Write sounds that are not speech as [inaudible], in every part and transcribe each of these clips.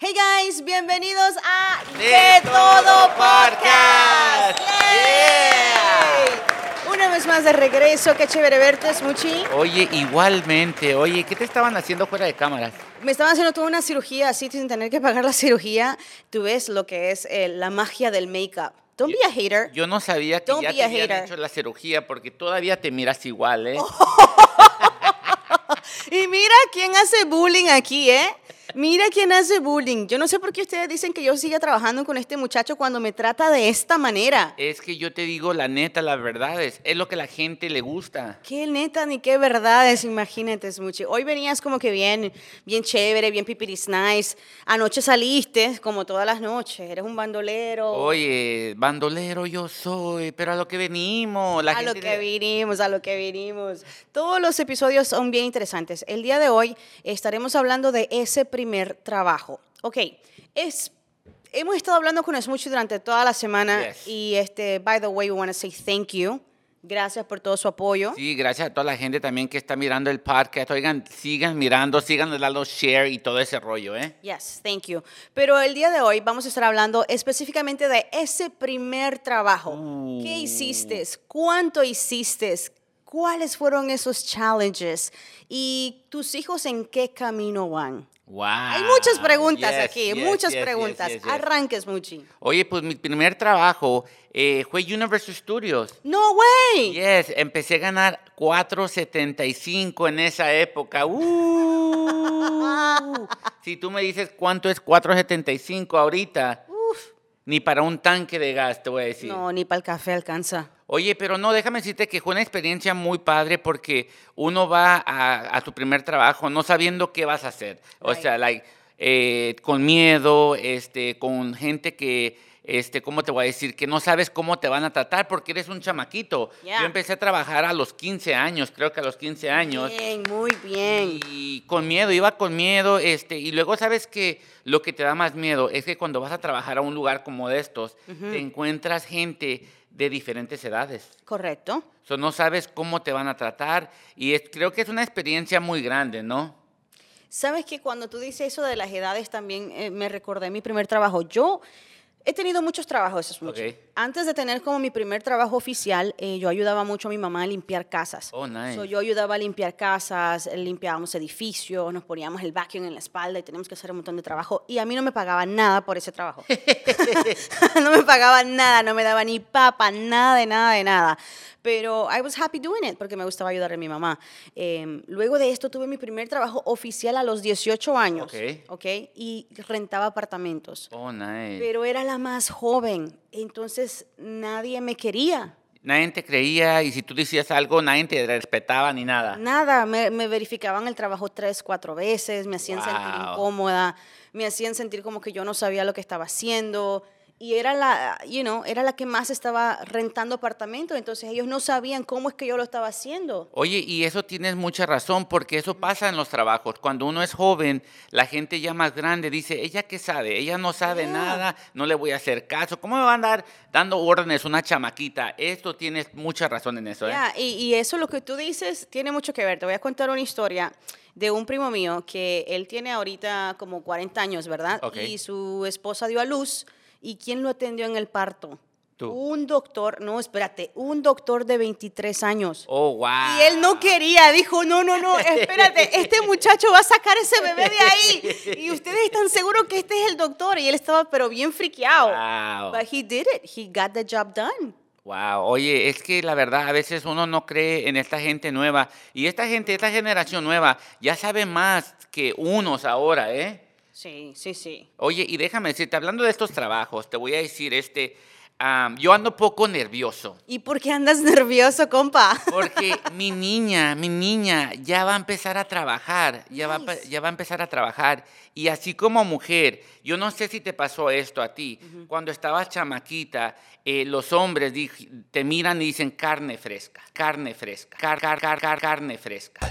Hey guys, bienvenidos a De Todo Podcast. Yay. Una vez más de regreso, qué chévere verte, Smuchi. Oye, igualmente, oye, ¿qué te estaban haciendo fuera de cámaras? Me estaban haciendo toda una cirugía así sin tener que pagar la cirugía. Tú ves lo que es eh, la magia del make-up. Don't be a hater. Yo no sabía que Don't ya te habían hecho la cirugía porque todavía te miras igual, ¿eh? [laughs] Y mira quién hace bullying aquí, ¿eh? Mira quién hace bullying. Yo no sé por qué ustedes dicen que yo siga trabajando con este muchacho cuando me trata de esta manera. Es que yo te digo la neta, la verdad es, lo que la gente le gusta. Qué neta ni qué verdades, imagínate, Smuchi. Hoy venías como que bien, bien chévere, bien pipiris nice. Anoche saliste, como todas las noches. Eres un bandolero. Oye, bandolero yo soy, pero a lo que venimos, la a lo que le- vinimos, a lo que vinimos. Todos los episodios son bien interesantes. El día de hoy estaremos hablando de ese primer trabajo. Ok, es, hemos estado hablando con Smuchi durante toda la semana Yes. y este, by the way, we want to say thank you. Gracias por todo su apoyo. Sí, gracias a toda la gente también que está mirando el podcast. Oigan, sigan mirando, sigan dando share y todo ese rollo, ¿eh? Yes, thank you. Pero el día de hoy vamos a estar hablando específicamente de ese primer trabajo. ¿Qué hiciste? ¿Cuánto hiciste? ¿Cuáles fueron esos challenges? ¿Y tus hijos en qué camino van? Wow. Hay muchas preguntas Yes, aquí, yes, muchas yes, preguntas. Arranques, Muchi. Oye, pues mi primer trabajo eh, fue Universal Studios. No way. Yes, empecé a ganar 4.75 en esa época. Uh. [laughs] si tú me dices cuánto es 4.75 ahorita, ni para un tanque de gas te voy a decir. No, ni para el café alcanza. Oye, pero no, déjame decirte que fue una experiencia muy padre porque uno va a, a tu primer trabajo no sabiendo qué vas a hacer. O Right. sea, like, eh, con miedo, este, con gente que, este, ¿cómo te voy a decir? Que no sabes cómo te van a tratar porque eres un chamaquito. Yeah. Yo empecé a trabajar a los 15 años, creo que a los 15 años. Bien, muy bien. Y con miedo, iba con miedo, este, y luego sabes que lo que te da más miedo es que cuando vas a trabajar a un lugar como de estos, te encuentras gente de diferentes edades. Correcto. So, no sabes cómo te van a tratar y es- creo que es una experiencia muy grande, ¿no? Sabes que cuando tú dices eso de las edades también eh, me recordé mi primer trabajo. Yo he tenido muchos trabajos, es mucho. Ok. Antes de tener como mi primer trabajo oficial, eh, yo ayudaba mucho a mi mamá a limpiar casas. Oh, nice. So, yo ayudaba a limpiar casas, eh, limpiábamos edificios, nos poníamos el vacuum en la espalda y teníamos que hacer un montón de trabajo. Y a mí no me pagaban nada por ese trabajo. [laughs] [laughs] no me pagaban nada, no me daba ni papa, nada de nada de nada. Pero I was happy doing it porque me gustaba ayudar a mi mamá. Eh, luego de esto tuve mi primer trabajo oficial a los 18 años. Ok. ¿ok? Y rentaba apartamentos. Oh, nice. Pero era la más joven, entonces nadie me quería. Nadie te creía y si tú decías algo, nadie te respetaba ni nada. Nada, me, me verificaban el trabajo tres, cuatro veces, me hacían sentir Wow. incómoda, me hacían sentir como que yo no sabía lo que estaba haciendo. Y era la, you know, era la que más estaba rentando apartamentos, entonces ellos no sabían cómo es que yo lo estaba haciendo. Oye, y eso tienes mucha razón, porque eso pasa en los trabajos. Cuando uno es joven, la gente ya más grande dice, ¿ella qué sabe? Ella no sabe Yeah. nada, no le voy a hacer caso. ¿Cómo me va a andar dando órdenes una chamaquita? Esto tienes mucha razón en eso, ¿eh? Ya, y, y eso lo que tú dices tiene mucho que ver. Te voy a contar una historia de un primo mío que él tiene ahorita como 40 años, ¿verdad? Ok. Y su esposa dio a luz. ¿Y quién lo atendió en el parto? Tú. Un doctor, no, espérate, un doctor de 23 años. Oh, wow. Y él no quería, dijo, no, no, no, espérate, este [laughs] muchacho va a sacar ese bebé de ahí. Y ustedes están seguros que este es el doctor. Y él estaba pero bien friqueado. Wow. But he did it. He got the job done. Wow, oye, es que la verdad a veces uno no cree en esta gente nueva y esta gente, esta generación nueva ya sabe más que unos ahora, ¿eh? Sí, sí, sí. Oye, y déjame decirte, hablando de estos trabajos, te voy a decir, este, am, yo ando poco nervioso ¿Y por qué andas [laughs] nervioso, compa? porque mi niña, mi niña ya va a empezar a trabajar, ya va, Nice. ya va a empezar a trabajar y así como mujer, yo no sé si te pasó esto a ti, cuando estabas chamaquita, eh, los hombres te miran y dicen carne fresca, carne fresca, car, car, car, car- carne fresca.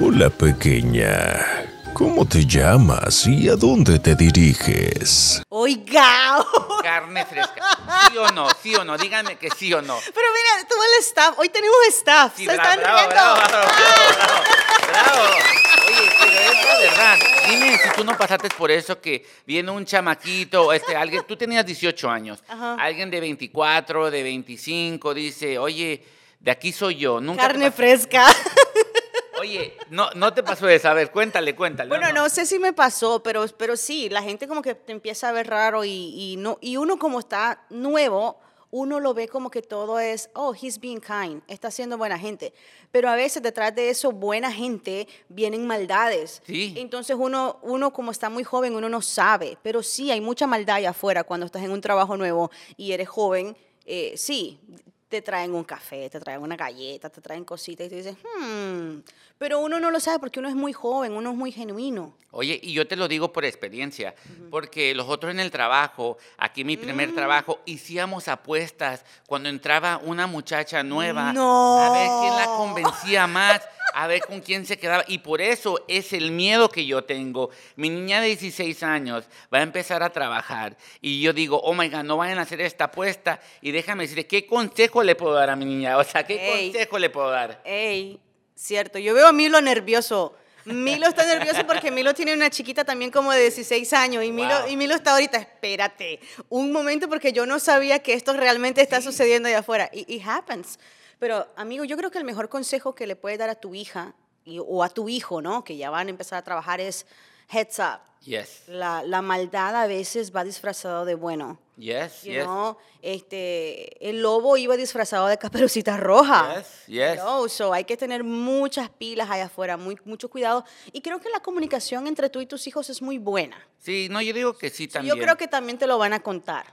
Hola pequeña, ¿cómo te llamas y a dónde te diriges? Oiga. Carne fresca. ¿Sí o no? ¿Sí o no? Díganme que sí o no. Pero mira, todo el staff, hoy tenemos staff. Sí, Se bravo, están bravo, riendo. bravo, bravo, bravo, bravo. Oye, pero es la verdad. Dime si tú no pasaste por eso que viene un chamaquito, este, alguien, tú tenías 18 años, Ajá. alguien de 24, de 25 dice, oye, de aquí soy yo. Nunca Carne fresca. Oye, no, no te pasó eso. A ver, cuéntale, cuéntale. Bueno, no sé si me pasó, pero, pero sí, la gente como que te empieza a ver raro y, y no, y uno como está nuevo, uno lo ve como que todo es, oh, he's being kind, está siendo buena gente. Pero a veces detrás de eso, buena gente, vienen maldades. Sí. Entonces uno, uno como está muy joven, uno no sabe. Pero sí, hay mucha maldad allá afuera cuando estás en un trabajo nuevo y eres joven. eh, sí, te traen un café, te traen una galleta, te traen cositas y tú dices, hmm. Pero uno no lo sabe porque uno es muy joven, uno es muy genuino. Oye, y yo te lo digo por experiencia, porque los otros en el trabajo, aquí mi primer Mm. trabajo, hacíamos apuestas cuando entraba una muchacha nueva, No. a ver quién la convencía más, a ver con quién se quedaba. Y por eso es el miedo que yo tengo. Mi niña de 16 años va a empezar a trabajar y yo digo, oh my God, no vayan a hacer esta apuesta. Y déjame decirle, ¿qué consejo le puedo dar a mi niña? O sea, ¿qué Ey. consejo le puedo dar? Ey, cierto. Yo veo a Milo nervioso. Milo está nervioso porque Milo tiene una chiquita también como de 16 años y Milo, Wow. y Milo está ahorita, espérate, un momento porque yo no sabía que esto realmente está sucediendo allá afuera. Y it happens. Pero, amigo, yo creo que el mejor consejo que le puedes dar a tu hija y- o a tu hijo, ¿no? Que ya van a empezar a trabajar es heads up. Yes, La, la maldad a veces va disfrazado de bueno. yes, You yes. know, este, el lobo iba disfrazado de caperucita roja. Yes, yes. No, so hay que tener muchas pilas allá afuera, muy, mucho cuidado. Y creo que la comunicación entre tú y tus hijos es muy buena. Sí, no, yo digo que sí también. Yo creo que también te lo van a contar.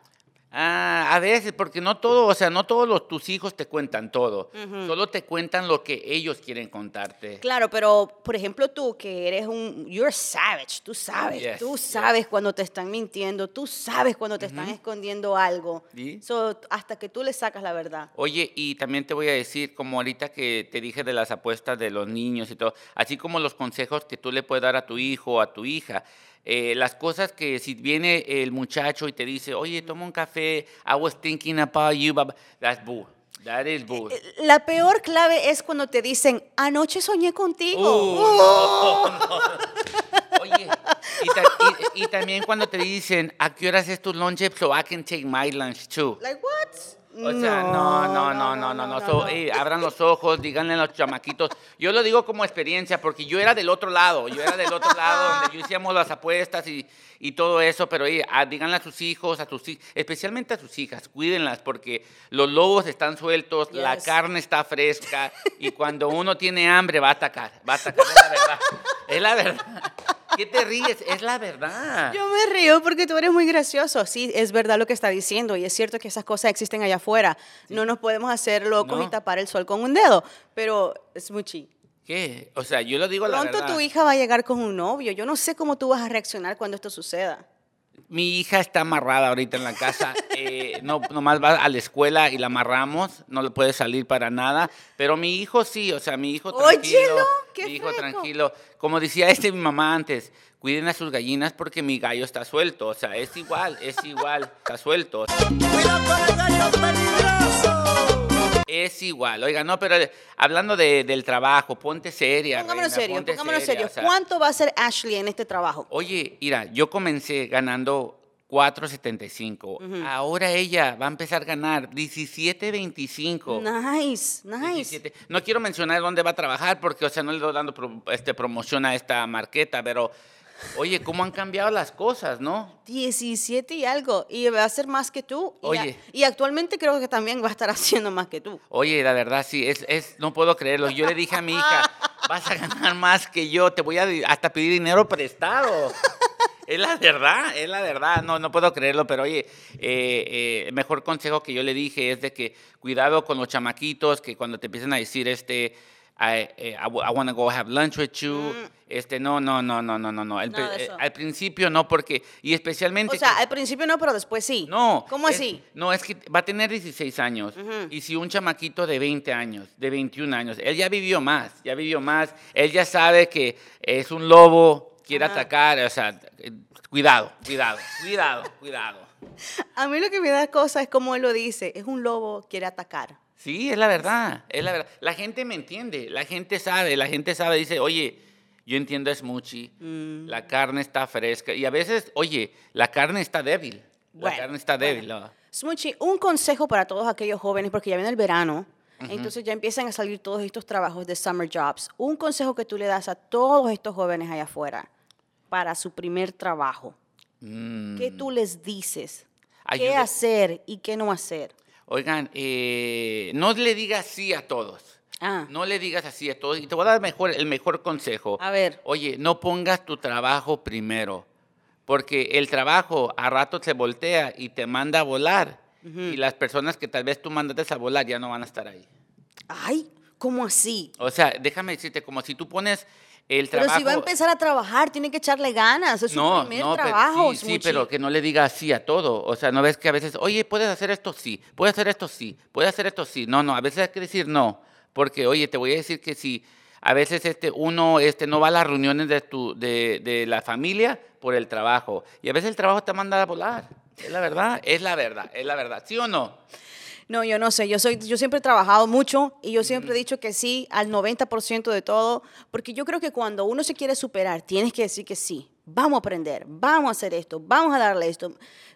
Ah, a veces, porque no todo, o sea, no todos los, tus hijos te cuentan todo. Solo te cuentan lo que ellos quieren contarte. Claro, pero por ejemplo tú que eres un, you're savage, tú sabes, Yes, tú yes. sabes cuando te están mintiendo, tú sabes cuando te están escondiendo algo. Sí. So, hasta que tú le sacas la verdad. Oye, y también te voy a decir, como ahorita que te dije de las apuestas de los niños y todo, así como los consejos que tú le puedes dar a tu hijo o a tu hija, eh, las cosas que si viene el muchacho y te dice, oye, toma un café, I was thinking about you, blah", that's bull. That is bull. La peor clave es cuando te dicen, anoche soñé contigo. Uh, no, [laughs] no. Oye, y, ta- y- y también cuando te dicen, ¿a qué horas es tu lunch? So I can take my lunch too. Like, what? O sea, no, no, no, no, no, no. So, eh, abran los ojos, díganle a los chamaquitos. Yo lo digo como experiencia, porque yo era del otro lado, yo era del otro lado donde yo hacíamos las apuestas y, y todo eso, pero eh, ah, díganle a sus hijos, a sus especialmente a sus hijas, cuídenlas, porque los lobos están sueltos, la Yes. carne está fresca, y cuando uno tiene hambre va a atacar, va a atacar, es la verdad. [laughs] Es la verdad. ¿Qué te ríes? Es la verdad. Yo me río porque tú eres muy gracioso. Sí, es verdad lo que está diciendo y es cierto que esas cosas existen allá afuera. No nos podemos hacer locos No. y tapar el sol con un dedo, pero es muy. ¿Qué? O sea, yo lo digo la Pronto verdad. tu hija va a llegar con un novio. Yo no sé cómo tú vas a reaccionar cuando esto suceda. Mi hija está amarrada ahorita en la casa. eh, no, nomás va a la escuela y la amarramos. No le puede salir para nada. Pero mi hijo sí, o sea, mi hijo tranquilo. Óyelo, qué mi hijo freco. tranquilo. Como decía este mi mamá antes, cuiden a sus gallinas porque mi gallo está suelto. O sea, es igual, es igual, está suelto. Es igual, oiga, no, pero hablando de- del trabajo, ponte seria. Pongámonos reina, serio, ponte pongámonos seria, serio. o sea, ¿Cuánto va a ser Ashley en este trabajo? Oye, mira, yo comencé ganando 4.75. Ahora ella va a empezar a ganar 17.25. Nice, nice. 17. No quiero mencionar dónde va a trabajar porque, o sea, no le estoy dando pro- este, promoción a esta marqueta, pero, oye, ¿cómo han cambiado las cosas, no? 17 y algo. Y va a ser más que tú. Y, a- Oye. y actualmente creo que también va a estar [laughs] haciendo más que tú. Oye, la verdad, sí, es, es, no puedo creerlo. Yo le dije a mi hija, vas a ganar más que yo, te voy a hasta pedir dinero prestado. Es la verdad, es la verdad, no, no puedo creerlo, pero oye, eh, eh, el mejor consejo que yo le dije es de que cuidado con los chamaquitos, que cuando te empiezan a decir, este, I, eh, I, want to go have lunch with you, este, no, no, no, no, no, no, no. Mm. De eh, al principio no, porque, y especialmente... O sea, que- al principio no, pero después sí. no. ¿Cómo es- así? No, es que va a tener 16 años. Y si un chamaquito de 20 años, de 21 años, él ya vivió más, ya vivió más. Él ya sabe que es un lobo, quiere Ajá. atacar. O sea, eh, cuidado, cuidado, cuidado, cuidado. [laughs] A mí lo que me da cosa es como él lo dice. Es un lobo, quiere atacar. Sí, es la verdad, es la verdad. La gente me entiende, la gente sabe, la gente sabe, dice, oye, Yo entiendo es muchi. Mm. La carne está fresca. Y a veces, oye, la carne está débil. Bueno, la carne está débil. ¿no? Smuchi, un consejo para todos aquellos jóvenes, porque ya viene el verano, entonces ya empiezan a salir todos estos trabajos de summer jobs. Un consejo que tú le das a todos estos jóvenes allá afuera para su primer trabajo. ¿Qué tú les dices? ¿Qué hacer y qué no hacer? Oigan, eh, no le digas sí a todos. Ah, No le digas así a todos. Y te voy a dar mejor, el mejor consejo. A ver. Oye, no pongas tu trabajo primero. Porque el trabajo a rato se voltea y te manda a volar. Y las personas que tal vez tú mandaste a volar ya no van a estar ahí. ay, ¿cómo así? O sea, déjame decirte, como si tú pones el Pero trabajo... si va a empezar a trabajar, tiene que echarle ganas. Es su primer pero- trabajo. sí, sí, Smuchi. pero que no le diga sí a todo. O sea, no ves que a veces, oye, puedes hacer esto sí, puedes hacer esto sí, puedes hacer esto sí. No, no, a veces hay que decir no. Porque, oye, te voy a decir que si a veces este, uno este, no va a las reuniones de, tu, de, de la familia por el trabajo. Y a veces el trabajo te manda a volar. Es la verdad, es la verdad, es la verdad. ¿Sí o no? No, yo no sé. Yo, soy, yo siempre he trabajado mucho y yo siempre he dicho que sí al 90% de todo, porque yo creo que cuando uno se quiere superar, tienes que decir que sí. Vamos a aprender, vamos a hacer esto, vamos a darle esto.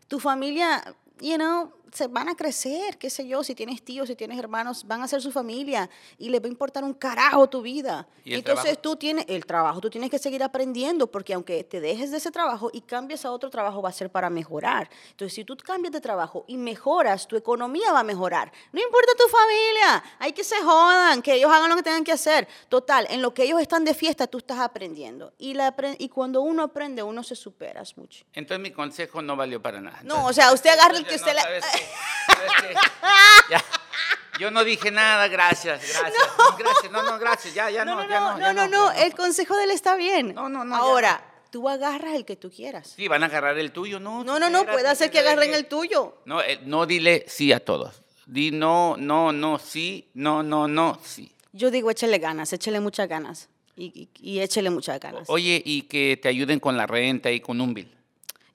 Tu familia, you know, se van a crecer, qué sé yo, si tienes tíos, si tienes hermanos, van a ser su familia y les va a importar un carajo tu vida. ¿Y Entonces trabajo? tú tienes el trabajo, tú tienes que seguir aprendiendo, porque aunque te dejes de ese trabajo y cambies a otro trabajo, va a ser para mejorar. Entonces, si tú cambias de trabajo y mejoras, tu economía va a mejorar. No importa tu familia, hay que se jodan, que ellos hagan lo que tengan que hacer. Total, en lo que ellos están de fiesta, tú estás aprendiendo. Y, la y cuando uno aprende, uno se supera mucho. Entonces mi consejo no valió para nada. No, o sea, usted agarra el que usted no, le... Yo no dije nada, gracias, gracias. Gracias, no, no, gracias, ya, ya No, no, no, ya no, no, no, no, no, el consejo de él está bien. No, no, no, ya Ahora, tú agarras el que tú quieras. Sí, van a agarrar el tuyo, no. No, no, no, puede hacer que agarren el tuyo. No, eh, no dile sí a todos. Di no, no, no, sí, no, no, no, sí. Yo digo, échele ganas, échele muchas ganas. Y, y, y échele muchas ganas. Oye, y que te ayuden con la renta y con un bill.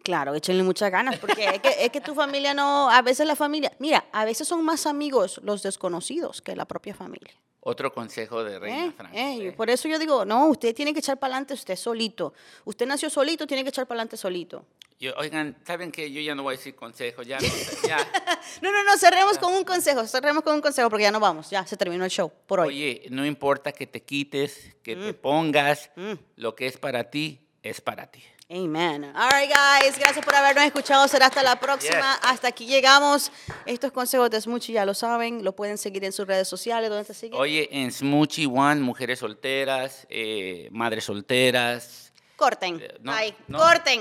Claro, échenle muchas ganas, porque es que, es que tu familia no, a veces la familia, mira, a veces son más amigos los desconocidos que la propia familia. Otro consejo de Reina ¿eh? Francis. ¿eh? ¿eh? Por eso yo digo, no, usted tiene que echar para adelante usted solito. Usted nació solito, tiene que echar para adelante solito. Yo- oigan, ¿saben qué? Yo ya no voy a decir consejo, ya, no [laughs] ya. [laughs] No, no, no, cerremos con un consejo, cerremos con un consejo, porque ya no vamos, ya se terminó el show por hoy. Oye, no importa que te quites, que te Mm. pongas, lo que es para ti, es para ti. Amen. All right, guys. Gracias por habernos escuchado. Será hasta la próxima. Yes. Hasta aquí llegamos. Estos consejos de Smoochie ya lo saben. Lo pueden seguir en sus redes sociales. ¿Dónde te siguen? Oye, en Smoochie One, mujeres solteras, eh, madres solteras. Corten. Eh, no, Ay, no. corten.